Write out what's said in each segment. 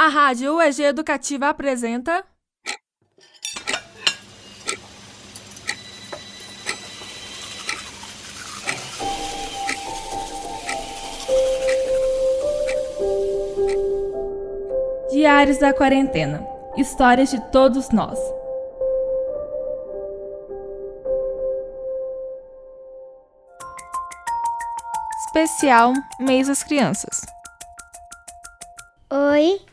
A Rádio UEG Educativa apresenta. Diários da Quarentena Histórias de todos nós. Especial Mês das Crianças. Oi.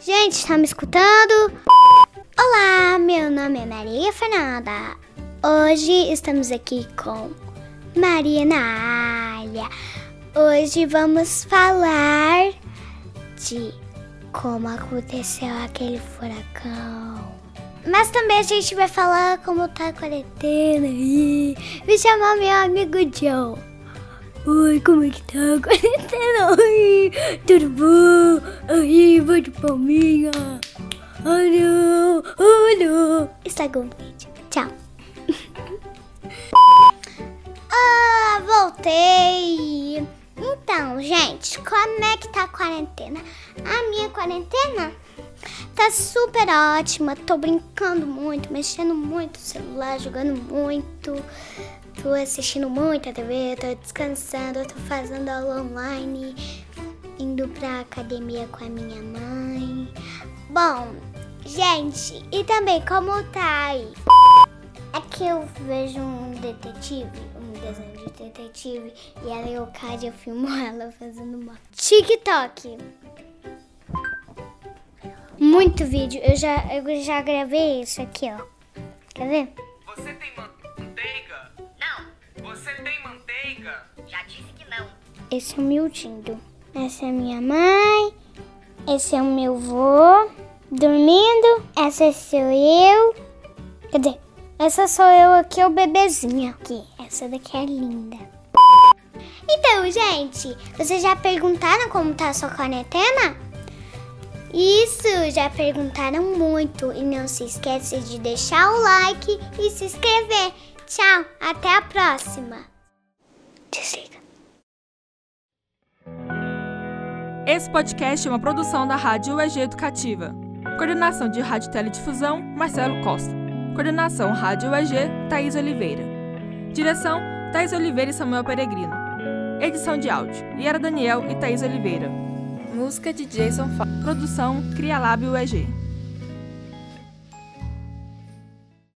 Gente, tá me escutando? Olá, meu nome é Maria Fernanda. Hoje estamos aqui com Maria na área. Hoje vamos falar de como aconteceu aquele furacão. Mas também a gente vai falar como tá a quarentena aí. Me chamar meu amigo Joe. Oi, como é que tá a quarentena? Oi, tudo bom? Aí, bate palminha. Oh não. Estragou o vídeo. Tchau. ah, voltei. Então, gente, como é que tá a quarentena? A minha quarentena tá super ótima. Tô brincando muito, mexendo muito no celular, jogando muito. Tô assistindo muito a TV, tô descansando, tô fazendo aula online, indo pra academia com a minha mãe. Bom, gente, e também como tá aí? É que eu vejo um detetive, um desenho de detetive, e a Leocádia filmou ela fazendo uma TikTok. Muito vídeo, eu já, eu já gravei isso aqui, ó. Quer ver? Você tem manteiga? Não. Você tem manteiga? Já disse que não. Esse é o meu Tindo. Essa é minha mãe. Esse é o meu vô dormindo. Essa sou eu. Dizer, essa sou eu aqui, o bebezinho. Aqui, essa daqui é linda. Então, gente, vocês já perguntaram como tá a sua quarentena? Isso, já perguntaram muito. E não se esqueça de deixar o like e se inscrever. Tchau, até a próxima. Esse podcast é uma produção da Rádio UEG Educativa. Coordenação de Rádio Teledifusão, Marcelo Costa. Coordenação Rádio UEG, Thaís Oliveira. Direção, Thaís Oliveira e Samuel Peregrino. Edição de áudio, Yara Daniel e Thaís Oliveira. Música de Jason Fa. Produção Cria Lab UEG.